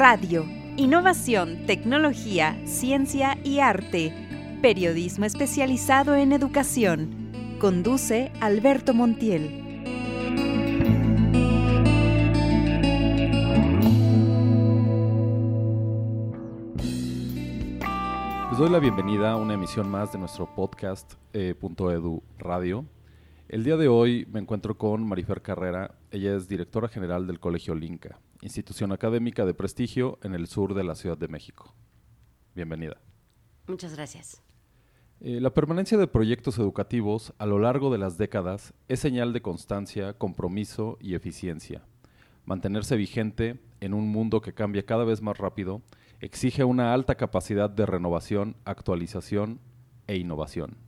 Radio, innovación, tecnología, ciencia y arte. Periodismo especializado en educación. Conduce Alberto Montiel. Les doy la bienvenida a una emisión más de nuestro podcast eh, .edu Radio. El día de hoy me encuentro con Marifer Carrera. Ella es directora general del Colegio Linca, institución académica de prestigio en el sur de la Ciudad de México. Bienvenida. Muchas gracias. Eh, la permanencia de proyectos educativos a lo largo de las décadas es señal de constancia, compromiso y eficiencia. Mantenerse vigente en un mundo que cambia cada vez más rápido exige una alta capacidad de renovación, actualización e innovación.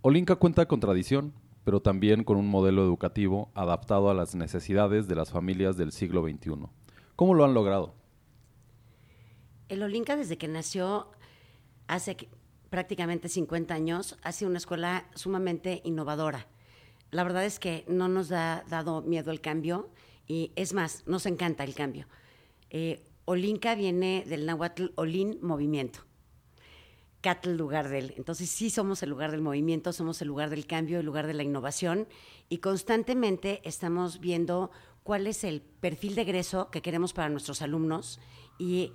Olinka cuenta con tradición, pero también con un modelo educativo adaptado a las necesidades de las familias del siglo XXI. ¿Cómo lo han logrado? El Olinka desde que nació hace prácticamente 50 años ha sido una escuela sumamente innovadora. La verdad es que no nos ha dado miedo el cambio y es más, nos encanta el cambio. Eh, Olinka viene del náhuatl Olin, movimiento. Catl lugar del. Entonces sí somos el lugar del movimiento, somos el lugar del cambio, el lugar de la innovación y constantemente estamos viendo cuál es el perfil de egreso que queremos para nuestros alumnos y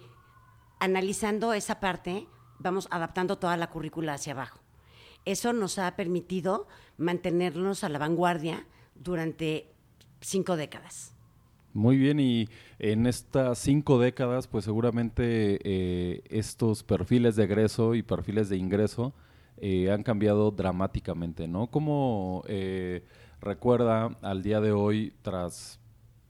analizando esa parte vamos adaptando toda la currícula hacia abajo. Eso nos ha permitido mantenernos a la vanguardia durante cinco décadas. Muy bien, y en estas cinco décadas, pues seguramente eh, estos perfiles de egreso y perfiles de ingreso eh, han cambiado dramáticamente, ¿no? ¿Cómo eh, recuerda al día de hoy, tras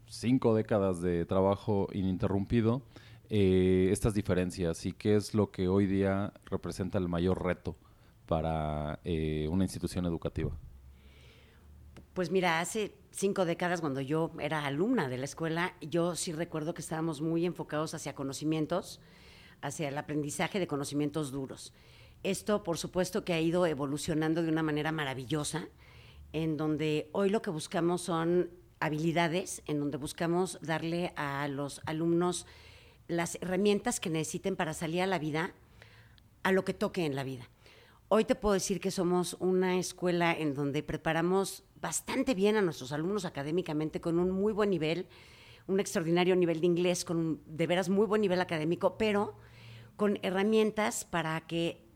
cinco décadas de trabajo ininterrumpido, estas diferencias y qué es lo que hoy día representa el mayor reto para una institución educativa? Pues mira, hace cinco décadas, cuando yo era alumna de la escuela, yo sí recuerdo que estábamos muy enfocados hacia conocimientos, hacia el aprendizaje de conocimientos duros. Esto, por supuesto, que ha ido evolucionando de una manera maravillosa, en donde hoy lo que buscamos son habilidades, en donde buscamos darle a los alumnos las herramientas que necesiten para salir a la vida, a lo que toque en la vida. Hoy te puedo decir que somos una escuela en donde preparamos bastante bien a nuestros alumnos académicamente con un muy buen nivel, un extraordinario nivel de inglés, con un de veras muy buen nivel académico, pero con herramientas para que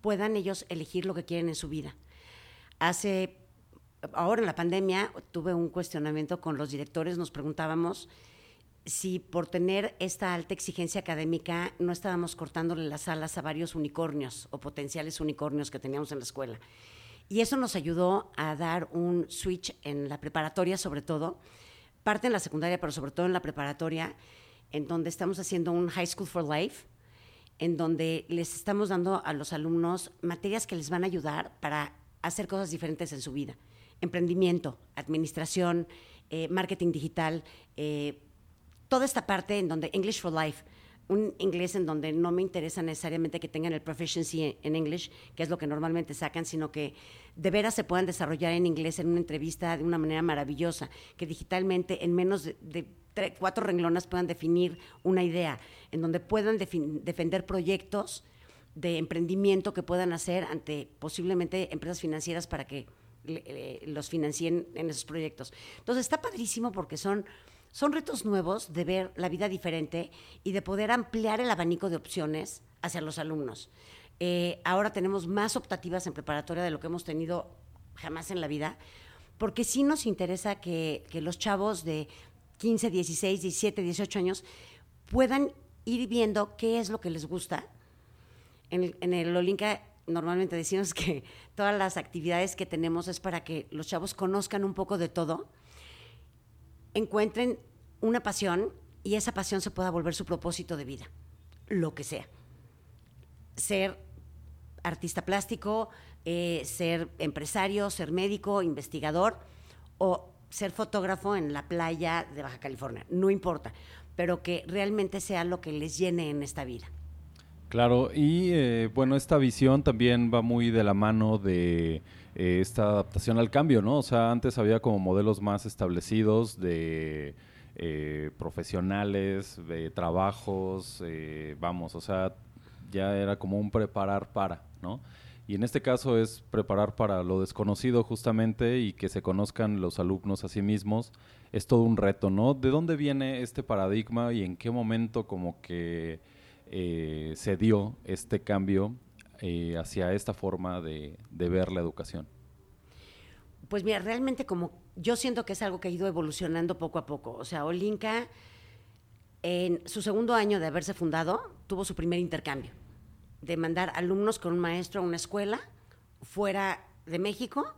puedan ellos elegir lo que quieren en su vida. Hace, ahora en la pandemia, tuve un cuestionamiento con los directores, nos preguntábamos si por tener esta alta exigencia académica no estábamos cortándole las alas a varios unicornios o potenciales unicornios que teníamos en la escuela. Y eso nos ayudó a dar un switch en la preparatoria, sobre todo, parte en la secundaria, pero sobre todo en la preparatoria, en donde estamos haciendo un High School for Life, en donde les estamos dando a los alumnos materias que les van a ayudar para hacer cosas diferentes en su vida. Emprendimiento, administración, eh, marketing digital, eh, toda esta parte en donde English for Life, un inglés en donde no me interesa necesariamente que tengan el proficiency en English, que es lo que normalmente sacan, sino que de veras se puedan desarrollar en inglés en una entrevista de una manera maravillosa, que digitalmente en menos de, cuatro renglones puedan definir una idea, en donde puedan defender proyectos de emprendimiento que puedan hacer ante posiblemente empresas financieras para que los financien en esos proyectos. Entonces está padrísimo porque son son retos nuevos de ver la vida diferente y de poder ampliar el abanico de opciones hacia los alumnos. Eh, ahora tenemos más optativas en preparatoria de lo que hemos tenido jamás en la vida, porque sí nos interesa que, los chavos de 15, 16, 17, 18 años puedan ir viendo qué es lo que les gusta. En el, en Olinka normalmente decimos que todas las actividades que tenemos es para que los chavos conozcan un poco de todo encuentren una pasión y esa pasión se pueda volver su propósito de vida, lo que sea. Ser artista plástico, eh, ser empresario, ser médico, investigador o ser fotógrafo en la playa de Baja California, no importa, pero que realmente sea lo que les llene en esta vida. Claro, y eh, bueno, esta visión también va muy de la mano de eh, esta adaptación al cambio, ¿no? O sea, antes había como modelos más establecidos de eh, profesionales, de trabajos, eh, vamos, o sea, ya era como un preparar para, ¿no? Y en este caso es preparar para lo desconocido justamente y que se conozcan los alumnos a sí mismos. Es todo un reto, ¿no? ¿De dónde viene este paradigma y en qué momento como que se dio este cambio eh, hacia esta forma de, ver la educación? Pues mira, realmente como yo siento que es algo que ha ido evolucionando poco a poco. O sea, Olinka en su segundo año de haberse fundado tuvo su primer intercambio de mandar alumnos con un maestro a una escuela fuera de México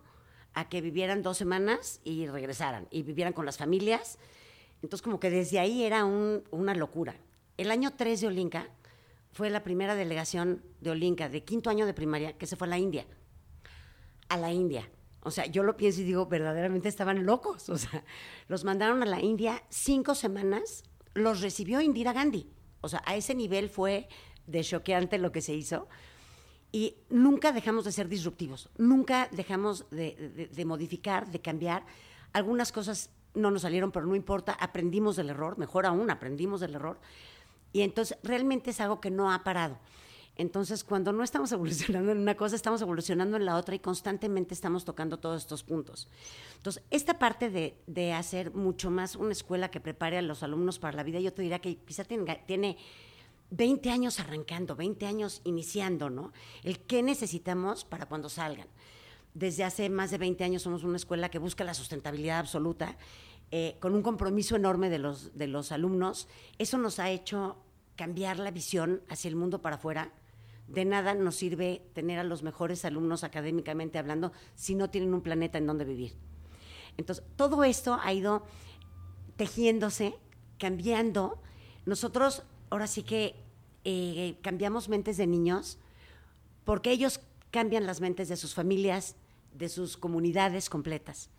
a que vivieran dos semanas y regresaran y vivieran con las familias. Entonces, como que desde ahí era una locura. El año 3 de Olinka fue la primera delegación de Olinka de quinto año de primaria que se fue a la India. A la India. O sea, yo lo pienso y digo, verdaderamente estaban locos. O sea, los mandaron a la India cinco semanas, los recibió Indira Gandhi. O sea, a ese nivel fue de choqueante lo que se hizo. Y nunca dejamos de ser disruptivos, nunca dejamos de, modificar, de cambiar. Algunas cosas no nos salieron, pero no importa, aprendimos del error, mejor aún, aprendimos del error. Y entonces realmente es algo que no ha parado. Entonces, cuando no estamos evolucionando en una cosa, estamos evolucionando en la otra y constantemente estamos tocando todos estos puntos. Entonces, esta parte de, de hacer mucho más una escuela que prepare a los alumnos para la vida, yo te diría que quizá tiene 20 años arrancando, 20 años iniciando, ¿no? El qué necesitamos para cuando salgan. Desde hace más de 20 años somos una escuela que busca la sustentabilidad absoluta, eh, con un compromiso enorme de los, de los alumnos. Eso nos ha hecho cambiar la visión hacia el mundo para afuera. De nada nos sirve tener a los mejores alumnos académicamente hablando si no tienen un planeta en donde vivir. Entonces, todo esto ha ido tejiéndose, cambiando. Nosotros ahora sí que eh, cambiamos mentes de niños porque ellos cambian las mentes de sus familias, de sus comunidades completas.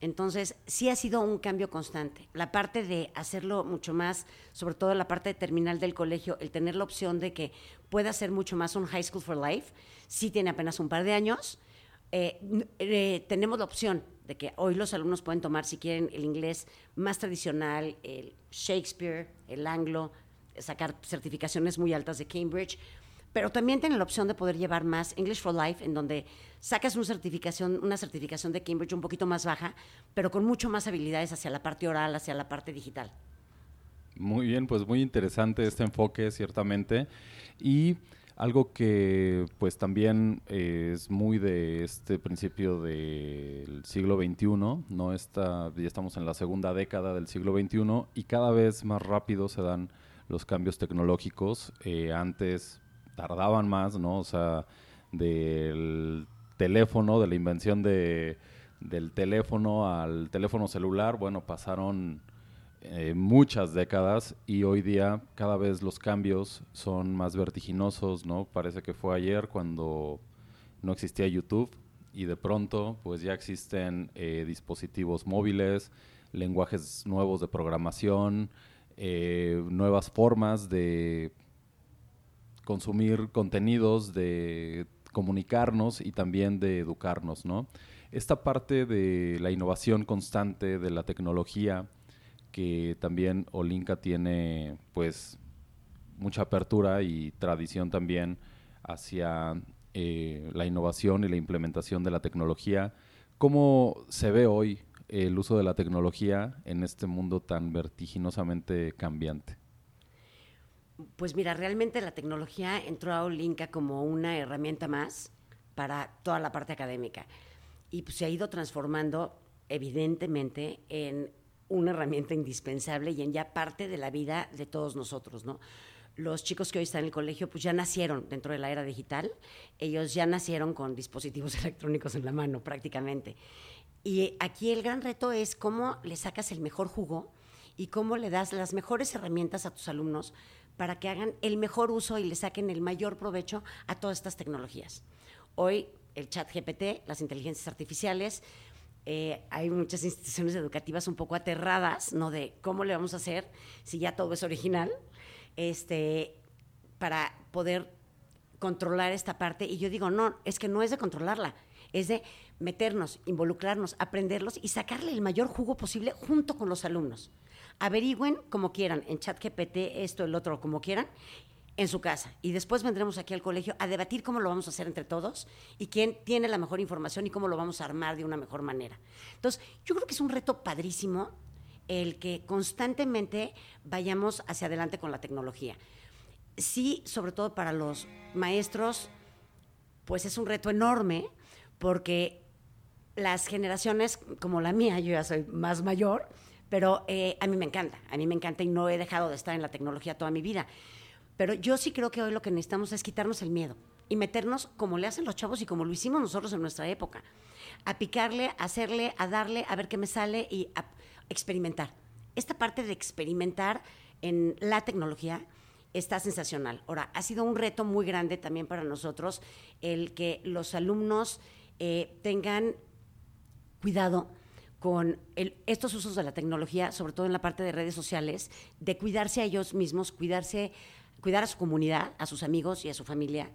Entonces, sí ha sido un cambio constante. La parte de hacerlo mucho más, sobre todo la parte terminal del colegio, el tener la opción de que pueda ser mucho más un high school for life, sí tiene apenas un par de años. Eh, eh, tenemos la opción de que hoy los alumnos pueden tomar, si quieren, el inglés más tradicional, el Shakespeare, el anglo, sacar certificaciones muy altas de Cambridge, pero también tienen la opción de poder llevar más English for Life, en donde sacas una certificación, una certificación de Cambridge un poquito más baja, pero con mucho más habilidades hacia la parte oral, hacia la parte digital. Muy bien, pues muy interesante este enfoque, ciertamente. Y algo que pues también es muy de este principio del siglo XXI, ¿no? Está, ya estamos en la segunda década del siglo XXI y cada vez más rápido se dan los cambios tecnológicos. Eh, antes tardaban más, ¿no? O sea, del teléfono, de la invención de, del teléfono al teléfono celular, bueno, pasaron eh, muchas décadas y hoy día cada vez los cambios son más vertiginosos, ¿no? Parece que fue ayer cuando no existía YouTube y de pronto pues ya existen eh, dispositivos móviles, lenguajes nuevos de programación, eh, nuevas formas de consumir contenidos, de comunicarnos y también de educarnos, ¿no? Esta parte de la innovación constante, de la tecnología, que también Olinka tiene, pues, mucha apertura y tradición también hacia eh, la innovación y la implementación de la tecnología. ¿Cómo se ve hoy el uso de la tecnología en este mundo tan vertiginosamente cambiante? Pues mira, realmente la tecnología entró a Olinka como una herramienta más para toda la parte académica. Y pues, se ha ido transformando evidentemente en una herramienta indispensable y en ya parte de la vida de todos nosotros, ¿no? Los chicos que hoy están en el colegio pues ya nacieron dentro de la era digital, ellos ya nacieron con dispositivos electrónicos en la mano prácticamente. Y aquí el gran reto es cómo le sacas el mejor jugo y cómo le das las mejores herramientas a tus alumnos para que hagan el mejor uso y le saquen el mayor provecho a todas estas tecnologías. Hoy el chat GPT, las inteligencias artificiales, eh, hay muchas instituciones educativas un poco aterradas, ¿no? De cómo le vamos a hacer si ya todo es original, este, para poder controlar esta parte. Y yo digo, no, es que no es de controlarla, es de meternos, involucrarnos, aprenderlos y sacarle el mayor jugo posible junto con los alumnos. Averigüen como quieran, en chat GPT, esto, el otro, como quieran, en su casa. Y después vendremos aquí al colegio a debatir cómo lo vamos a hacer entre todos y quién tiene la mejor información y cómo lo vamos a armar de una mejor manera. Entonces, yo creo que es un reto padrísimo el que constantemente vayamos hacia adelante con la tecnología. Sí, sobre todo para los maestros, pues es un reto enorme porque las generaciones como la mía, yo ya soy más mayor, pero eh, a mí me encanta, a mí me encanta y no he dejado de estar en la tecnología toda mi vida. Pero yo sí creo que hoy lo que necesitamos es quitarnos el miedo y meternos como le hacen los chavos y como lo hicimos nosotros en nuestra época. A picarle, a hacerle, a darle, a ver qué me sale y a experimentar. Esta parte de experimentar en la tecnología está sensacional. Ahora, ha sido un reto muy grande también para nosotros el que los alumnos eh, tengan cuidado con estos usos de la tecnología, sobre todo en la parte de redes sociales, de cuidarse a ellos mismos, cuidarse, cuidar a su comunidad, a sus amigos y a su familia,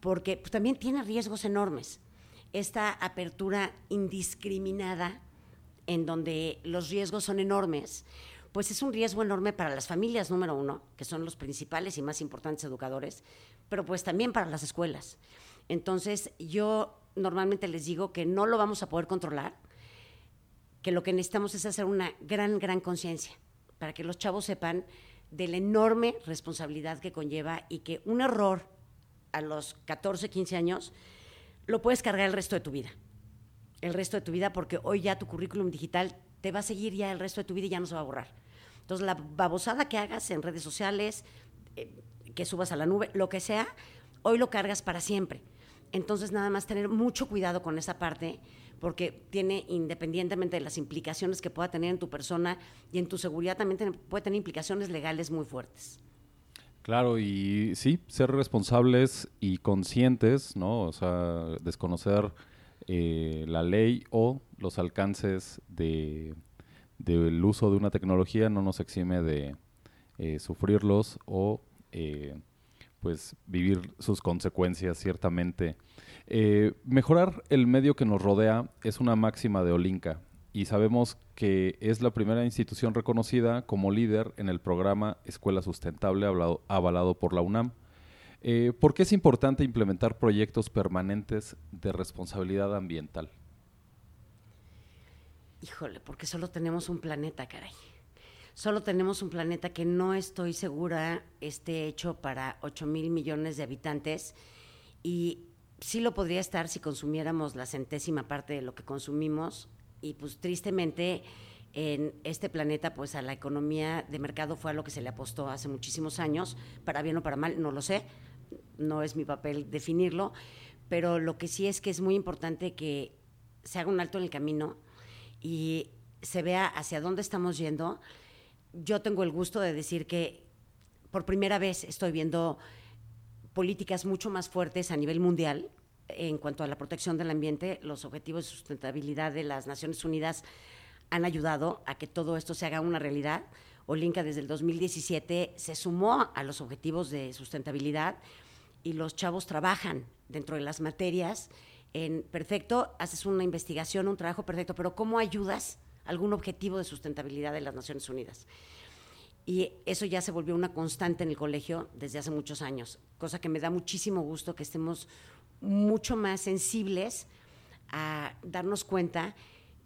porque pues, también tiene riesgos enormes. Esta apertura indiscriminada, en donde los riesgos son enormes, pues es un riesgo enorme para las familias, número uno, que son los principales y más importantes educadores, pero pues también para las escuelas. Entonces, yo normalmente les digo que no lo vamos a poder controlar, que lo que necesitamos es hacer una gran, gran conciencia para que los chavos sepan de la enorme responsabilidad que conlleva y que un error a los 14, 15 años lo puedes cargar el resto de tu vida. El resto de tu vida porque hoy ya tu currículum digital te va a seguir ya el resto de tu vida y ya no se va a borrar. Entonces, la babosada que hagas en redes sociales, eh, que subas a la nube, lo que sea, hoy lo cargas para siempre. Entonces, nada más tener mucho cuidado con esa parte porque tiene, independientemente de las implicaciones que pueda tener en tu persona y en tu seguridad, también puede tener implicaciones legales muy fuertes. Claro, y sí, ser responsables y conscientes, ¿no? O sea, desconocer eh, la ley o los alcances de, del uso de una tecnología no nos exime de eh, sufrirlos o eh, pues vivir sus consecuencias ciertamente eh, mejorar el medio que nos rodea es una máxima de Olinka y sabemos que es la primera institución reconocida como líder en el programa Escuela Sustentable avalado por la UNAM. Eh, ¿Por qué es importante implementar proyectos permanentes de responsabilidad ambiental? Híjole, porque solo tenemos un planeta, caray. Solo tenemos un planeta que no estoy segura esté hecho para 8 mil millones de habitantes y sí lo podría estar si consumiéramos la centésima parte de lo que consumimos y pues tristemente en este planeta pues a la economía de mercado fue a lo que se le apostó hace muchísimos años, para bien o para mal, no lo sé, no es mi papel definirlo, pero lo que sí es que es muy importante que se haga un alto en el camino y se vea hacia dónde estamos yendo. Yo tengo el gusto de decir que por primera vez estoy viendo políticas mucho más fuertes a nivel mundial en cuanto a la protección del ambiente. Los objetivos de sustentabilidad de las Naciones Unidas han ayudado a que todo esto se haga una realidad. Olinka desde el 2017 se sumó a los objetivos de sustentabilidad y los chavos trabajan dentro de las materias en perfecto, haces una investigación, un trabajo perfecto, pero ¿cómo ayudas algún objetivo de sustentabilidad de las Naciones Unidas? Y eso ya se volvió una constante en el colegio desde hace muchos años, cosa que me da muchísimo gusto que estemos mucho más sensibles a darnos cuenta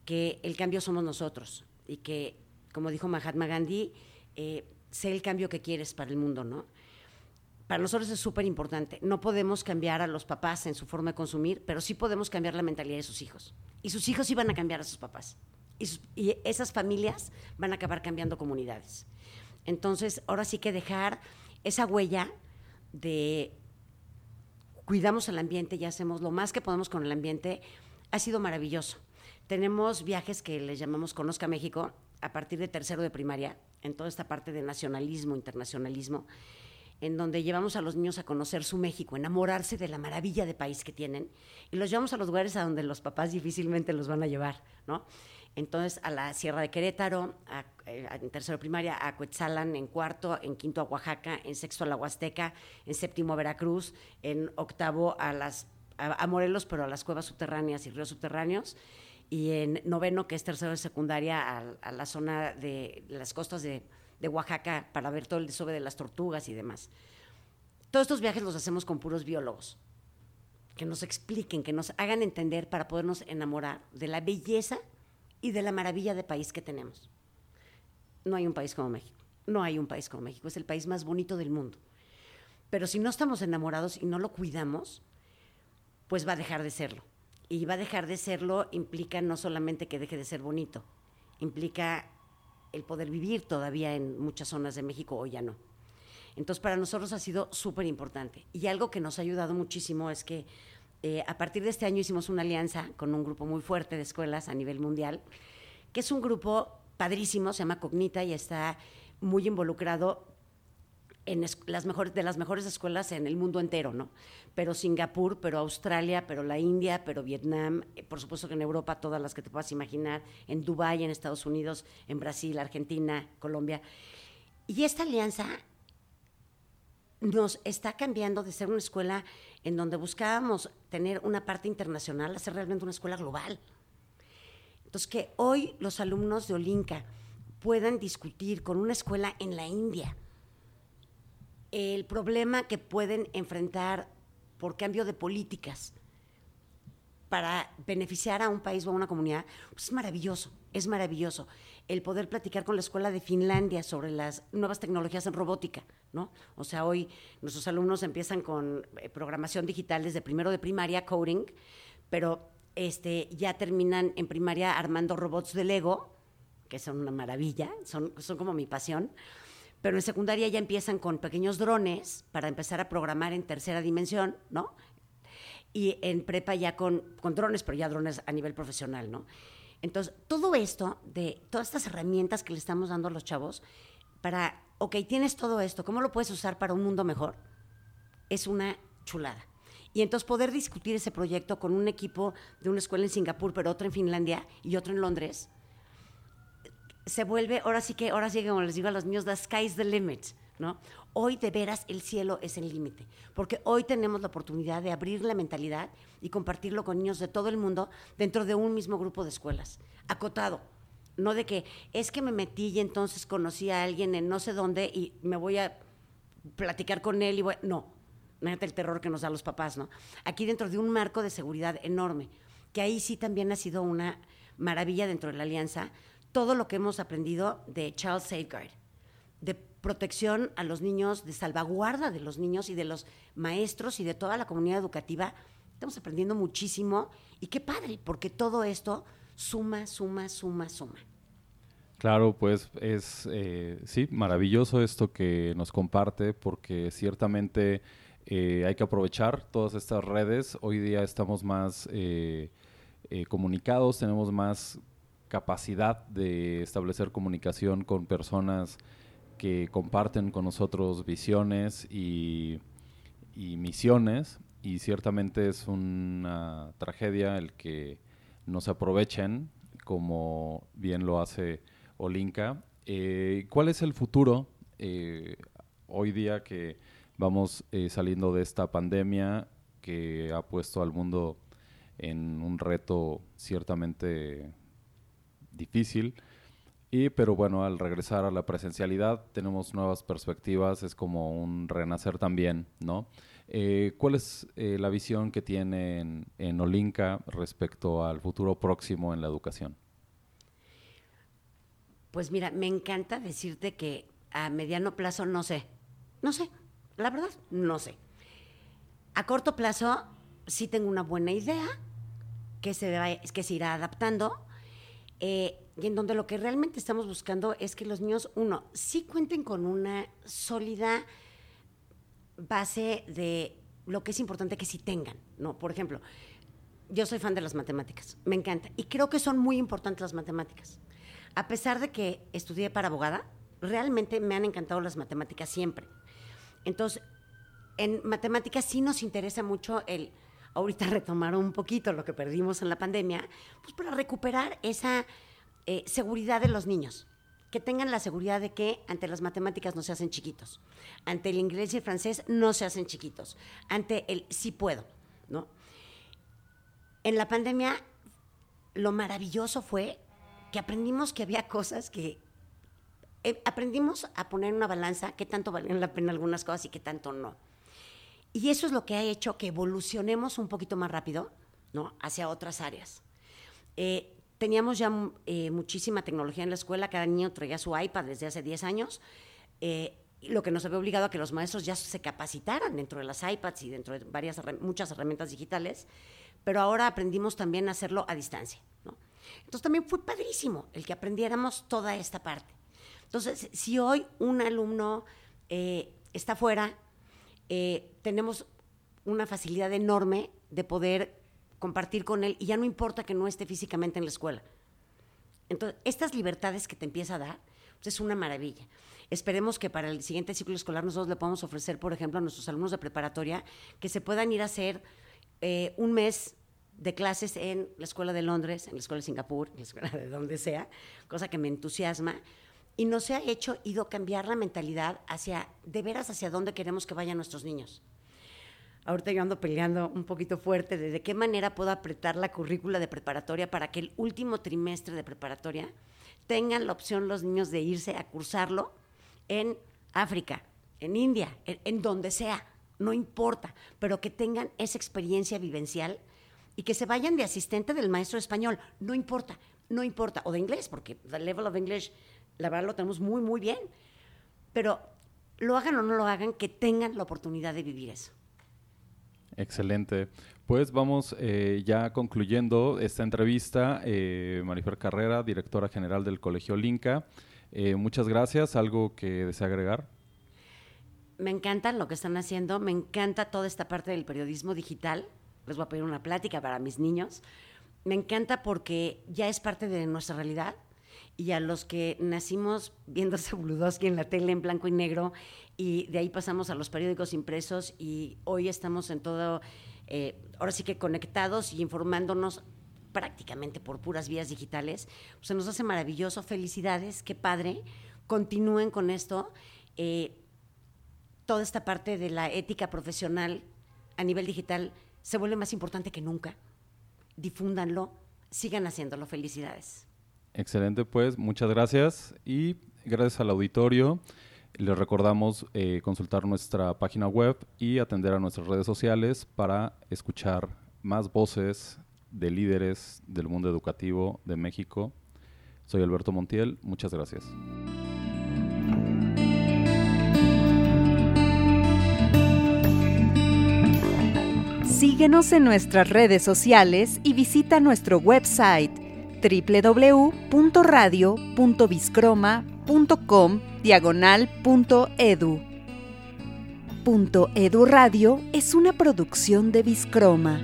que el cambio somos nosotros y que, como dijo Mahatma Gandhi, eh, sé el cambio que quieres para el mundo, ¿no? Para nosotros es súper importante. No podemos cambiar a los papás en su forma de consumir, pero sí podemos cambiar la mentalidad de sus hijos. Y sus hijos van a cambiar a sus papás. Y esas familias van a acabar cambiando comunidades. Entonces, ahora sí que dejar esa huella de cuidamos el ambiente y hacemos lo más que podemos con el ambiente, ha sido maravilloso. Tenemos viajes que les llamamos Conozca México a partir de tercero de primaria, en toda esta parte de nacionalismo, internacionalismo, en donde llevamos a los niños a conocer su México, enamorarse de la maravilla de país que tienen, y los llevamos a los lugares a donde los papás difícilmente los van a llevar, ¿no? Entonces a la Sierra de Querétaro, eh, en tercero primaria, a Coetzalan en cuarto, en quinto a Oaxaca, en sexto a la Huasteca, en séptimo a Veracruz, en octavo a las a, Morelos, pero a las cuevas subterráneas y ríos subterráneos. Y en noveno, que es tercero de secundaria, a, la zona de las costas de, de, Oaxaca para ver todo el desove de las tortugas y demás. Todos estos viajes los hacemos con puros biólogos, que nos expliquen, que nos hagan entender para podernos enamorar de la belleza y de la maravilla de país que tenemos. No hay un país como México, no hay un país como México, es el país más bonito del mundo. Pero si no estamos enamorados y no lo cuidamos, pues va a dejar de serlo. Y va a dejar de serlo implica no solamente que deje de ser bonito, implica el poder vivir todavía en muchas zonas de México o ya no. Entonces, para nosotros ha sido súper importante. Y algo que nos ha ayudado muchísimo es que eh, a partir de este año hicimos una alianza con un grupo muy fuerte de escuelas a nivel mundial, que es un grupo padrísimo, se llama Cognita y está muy involucrado en las mejores, de las mejores escuelas en el mundo entero, ¿no? Pero Singapur, pero Australia, pero la India, pero Vietnam, eh, por supuesto que en Europa todas las que te puedas imaginar, en Dubái, en Estados Unidos, en Brasil, Argentina, Colombia. Y esta alianza nos está cambiando de ser una escuela en donde buscábamos tener una parte internacional a ser realmente una escuela global. Entonces, que hoy los alumnos de Olinka puedan discutir con una escuela en la India el problema que pueden enfrentar por cambio de políticas para beneficiar a un país o a una comunidad, pues es maravilloso, es maravilloso. El poder platicar con la escuela de Finlandia sobre las nuevas tecnologías en robótica, ¿no? O sea, hoy nuestros alumnos empiezan con eh, programación digital desde primero de primaria, coding, pero este, ya terminan en primaria armando robots de Lego, que son una maravilla, son, son como mi pasión. Pero en secundaria ya empiezan con pequeños drones para empezar a programar en tercera dimensión, ¿no? Y en prepa ya con, con drones, pero ya drones a nivel profesional, ¿no? Entonces, todo esto, de todas estas herramientas que le estamos dando a los chavos, para, ok, tienes todo esto, ¿cómo lo puedes usar para un mundo mejor? Es una chulada. Y entonces poder discutir ese proyecto con un equipo de una escuela en Singapur, pero otro en Finlandia y otro en Londres, se vuelve, ahora sí que, ahora sí que como les digo a los niños, the sky's the limit, ¿no? Hoy de veras el cielo es el límite, porque hoy tenemos la oportunidad de abrir la mentalidad y compartirlo con niños de todo el mundo dentro de un mismo grupo de escuelas, acotado. No de que es que me metí y entonces conocí a alguien en no sé dónde y me voy a platicar con él y voy, no, imagínate el terror que nos da los papás, ¿no? Aquí dentro de un marco de seguridad enorme, que ahí sí también ha sido una maravilla dentro de la alianza, todo lo que hemos aprendido de Child Safeguard, de protección a los niños, de salvaguarda de los niños y de los maestros y de toda la comunidad educativa. Estamos aprendiendo muchísimo y qué padre, porque todo esto suma, suma, suma, suma. Claro, pues es, eh, sí, maravilloso esto que nos comparte, porque ciertamente eh, hay que aprovechar todas estas redes. Hoy día estamos más eh, comunicados, tenemos más capacidad de establecer comunicación con personas que comparten con nosotros visiones y, misiones y ciertamente es una tragedia el que no se aprovechen como bien lo hace Olinka. Eh, ¿Cuál es el futuro eh, hoy día que vamos eh, saliendo de esta pandemia que ha puesto al mundo en un reto ciertamente difícil. Y, pero bueno, al regresar a la presencialidad tenemos nuevas perspectivas, es como un renacer también, ¿no? Eh, ¿Cuál es eh, la visión que tiene en, Olinka respecto al futuro próximo en la educación? Pues mira, me encanta decirte que a mediano plazo no sé, no sé, la verdad, no sé. A corto plazo sí tengo una buena idea que se, que se irá adaptando eh, y en donde lo que realmente estamos buscando es que los niños, uno, sí cuenten con una sólida base de lo que es importante que sí tengan, ¿no? Por ejemplo, yo soy fan de las matemáticas, me encanta, y creo que son muy importantes las matemáticas. A pesar de que estudié para abogada, realmente me han encantado las matemáticas siempre. Entonces, en matemáticas sí nos interesa mucho el ahorita retomar un poquito lo que perdimos en la pandemia, pues para recuperar esa eh, seguridad de los niños. Que tengan la seguridad de que ante las matemáticas no se hacen chiquitos, ante el inglés y el francés no se hacen chiquitos, ante el sí puedo, ¿no? En la pandemia, lo maravilloso fue que aprendimos que había cosas que eh, aprendimos a poner en una balanza qué tanto valían la pena algunas cosas y qué tanto no. Y eso es lo que ha hecho que evolucionemos un poquito más rápido, ¿no? Hacia otras áreas. Eh, teníamos ya eh, muchísima tecnología en la escuela, cada niño traía su iPad desde hace 10 años, lo que nos había obligado a que los maestros ya se capacitaran dentro de las iPads y dentro de varias, muchas herramientas digitales, pero ahora aprendimos también a hacerlo a distancia, ¿no? Entonces también fue padrísimo el que aprendiéramos toda esta parte. Entonces, si hoy un alumno eh, está fuera, eh, tenemos una facilidad enorme de poder compartir con él y ya no importa que no esté físicamente en la escuela. Entonces, estas libertades que te empieza a dar, pues, es una maravilla. Esperemos que para el siguiente ciclo escolar nosotros le podamos ofrecer, por ejemplo, a nuestros alumnos de preparatoria que se puedan ir a hacer eh, un mes de clases en la Escuela de Londres, en la Escuela de Singapur, en la Escuela de donde sea, cosa que me entusiasma. Y nos ha hecho ido cambiar la mentalidad hacia, de veras, hacia dónde queremos que vayan nuestros niños. Ahorita yo ando peleando un poquito fuerte de qué manera puedo apretar la currícula de preparatoria para que el último trimestre de preparatoria tengan la opción los niños de irse a cursarlo en África, en India, en donde sea, no importa, pero que tengan esa experiencia vivencial y que se vayan de asistente del maestro español, no importa, no importa, o de inglés, porque el level of English, la verdad lo tenemos muy, muy bien, pero lo hagan o no lo hagan, que tengan la oportunidad de vivir eso. Excelente. Pues vamos eh, ya concluyendo esta entrevista. Eh, Marifer Carrera, directora general del Colegio Linca. Eh, muchas gracias. ¿Algo que desea agregar? Me encanta lo que están haciendo, me encanta toda esta parte del periodismo digital les voy a pedir una plática para mis niños. Me encanta porque ya es parte de nuestra realidad y a los que nacimos viendo Bludowski en la tele en blanco y negro y de ahí pasamos a los periódicos impresos y hoy estamos en todo, eh, ahora sí que conectados y informándonos prácticamente por puras vías digitales, se nos hace maravilloso, felicidades, qué padre, continúen con esto. Eh, toda esta parte de la ética profesional a nivel digital se vuelve más importante que nunca. Difúndanlo, sigan haciéndolo. Felicidades. Excelente, pues muchas gracias y gracias al auditorio. Les recordamos eh, consultar nuestra página web y atender a nuestras redes sociales para escuchar más voces de líderes del mundo educativo de México. Soy Alberto Montiel, muchas gracias. Síguenos en nuestras redes sociales y visita nuestro website www.radio.viscroma.com diagonal.edu. Edu Radio es una producción de Viscroma.